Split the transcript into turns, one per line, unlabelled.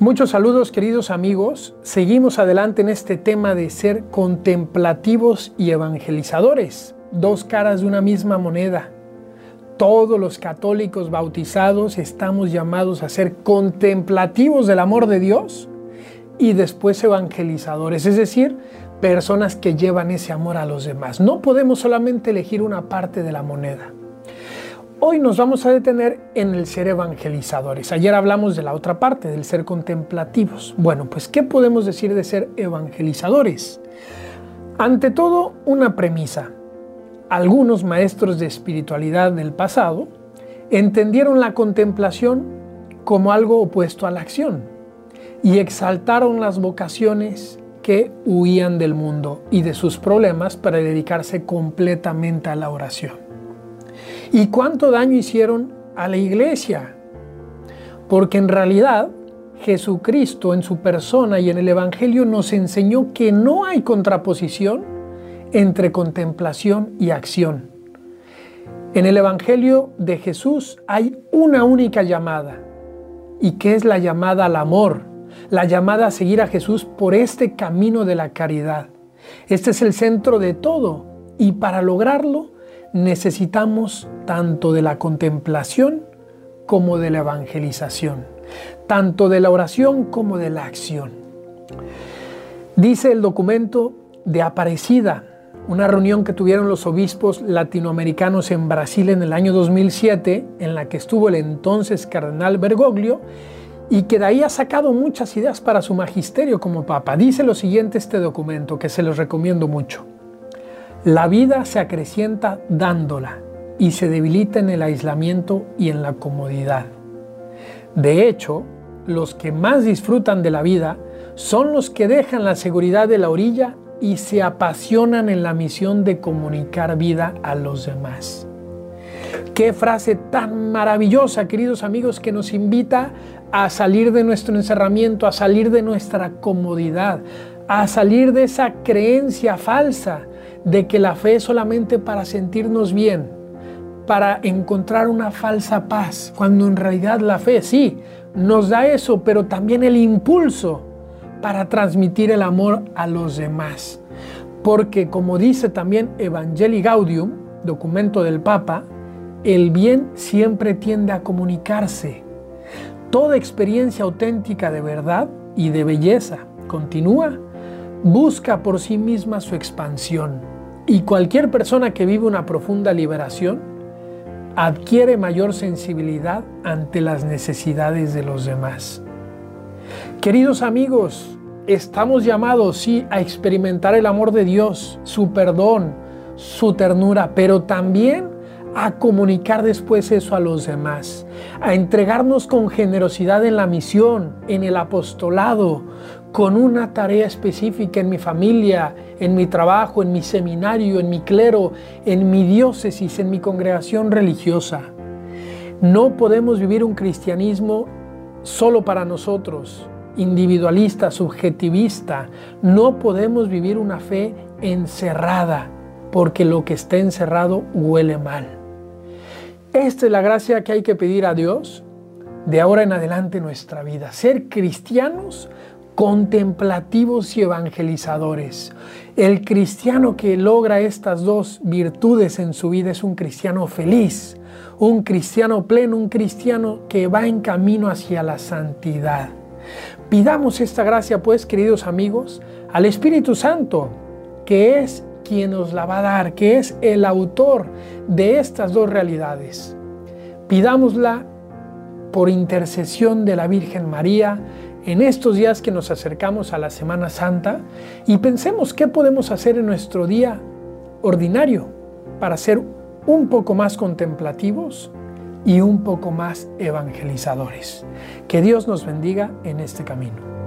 Muchos saludos queridos amigos. Seguimos adelante en este tema de ser contemplativos y evangelizadores, dos caras de una misma moneda. Todos los católicos bautizados estamos llamados a ser contemplativos del amor de Dios y después evangelizadores, es decir, personas que llevan ese amor a los demás. No podemos solamente elegir una parte de la moneda. Hoy nos vamos a detener en el ser evangelizadores. Ayer hablamos de la otra parte, del ser contemplativos. Bueno, pues ¿qué podemos decir de ser evangelizadores? Ante todo, una premisa. Algunos maestros de espiritualidad del pasado entendieron la contemplación como algo opuesto a la acción y exaltaron las vocaciones que huían del mundo y de sus problemas para dedicarse completamente a la oración. ¿Y cuánto daño hicieron a la iglesia? Porque en realidad Jesucristo en su persona y en el Evangelio nos enseñó que no hay contraposición entre contemplación y acción. En el Evangelio de Jesús hay una única llamada, y que es la llamada al amor, la llamada a seguir a Jesús por este camino de la caridad. Este es el centro de todo, y para lograrlo necesitamos tanto de la contemplación como de la evangelización, tanto de la oración como de la acción. Dice el documento de Aparecida, una reunión que tuvieron los obispos latinoamericanos en Brasil en el año 2007, en la que estuvo el entonces cardenal Bergoglio, y que de ahí ha sacado muchas ideas para su magisterio como papa. Dice lo siguiente este documento, que se los recomiendo mucho. La vida se acrecienta dándola y se debilita en el aislamiento y en la comodidad. De hecho, los que más disfrutan de la vida son los que dejan la seguridad de la orilla y se apasionan en la misión de comunicar vida a los demás. Qué frase tan maravillosa, queridos amigos, que nos invita a salir de nuestro encerramiento, a salir de nuestra comodidad, a salir de esa creencia falsa de que la fe es solamente para sentirnos bien, para encontrar una falsa paz, cuando en realidad la fe sí nos da eso, pero también el impulso para transmitir el amor a los demás. Porque como dice también Evangelii Gaudium, documento del Papa, el bien siempre tiende a comunicarse. Toda experiencia auténtica de verdad y de belleza continúa busca por sí misma su expansión y cualquier persona que vive una profunda liberación adquiere mayor sensibilidad ante las necesidades de los demás. Queridos amigos, estamos llamados, sí, a experimentar el amor de Dios, su perdón, su ternura, pero también a comunicar después eso a los demás, a entregarnos con generosidad en la misión, en el apostolado, con una tarea específica en mi familia, en mi trabajo, en mi seminario, en mi clero, en mi diócesis, en mi congregación religiosa. No podemos vivir un cristianismo solo para nosotros, individualista, subjetivista. No podemos vivir una fe encerrada, porque lo que está encerrado huele mal. Esta es la gracia que hay que pedir a Dios de ahora en adelante en nuestra vida. Ser cristianos contemplativos y evangelizadores. El cristiano que logra estas dos virtudes en su vida es un cristiano feliz, un cristiano pleno, un cristiano que va en camino hacia la santidad. Pidamos esta gracia, pues, queridos amigos, al Espíritu Santo, que es quien nos la va a dar, que es el autor de estas dos realidades. Pidámosla por intercesión de la Virgen María, en estos días que nos acercamos a la Semana Santa y pensemos qué podemos hacer en nuestro día ordinario para ser un poco más contemplativos y un poco más evangelizadores. Que Dios nos bendiga en este camino.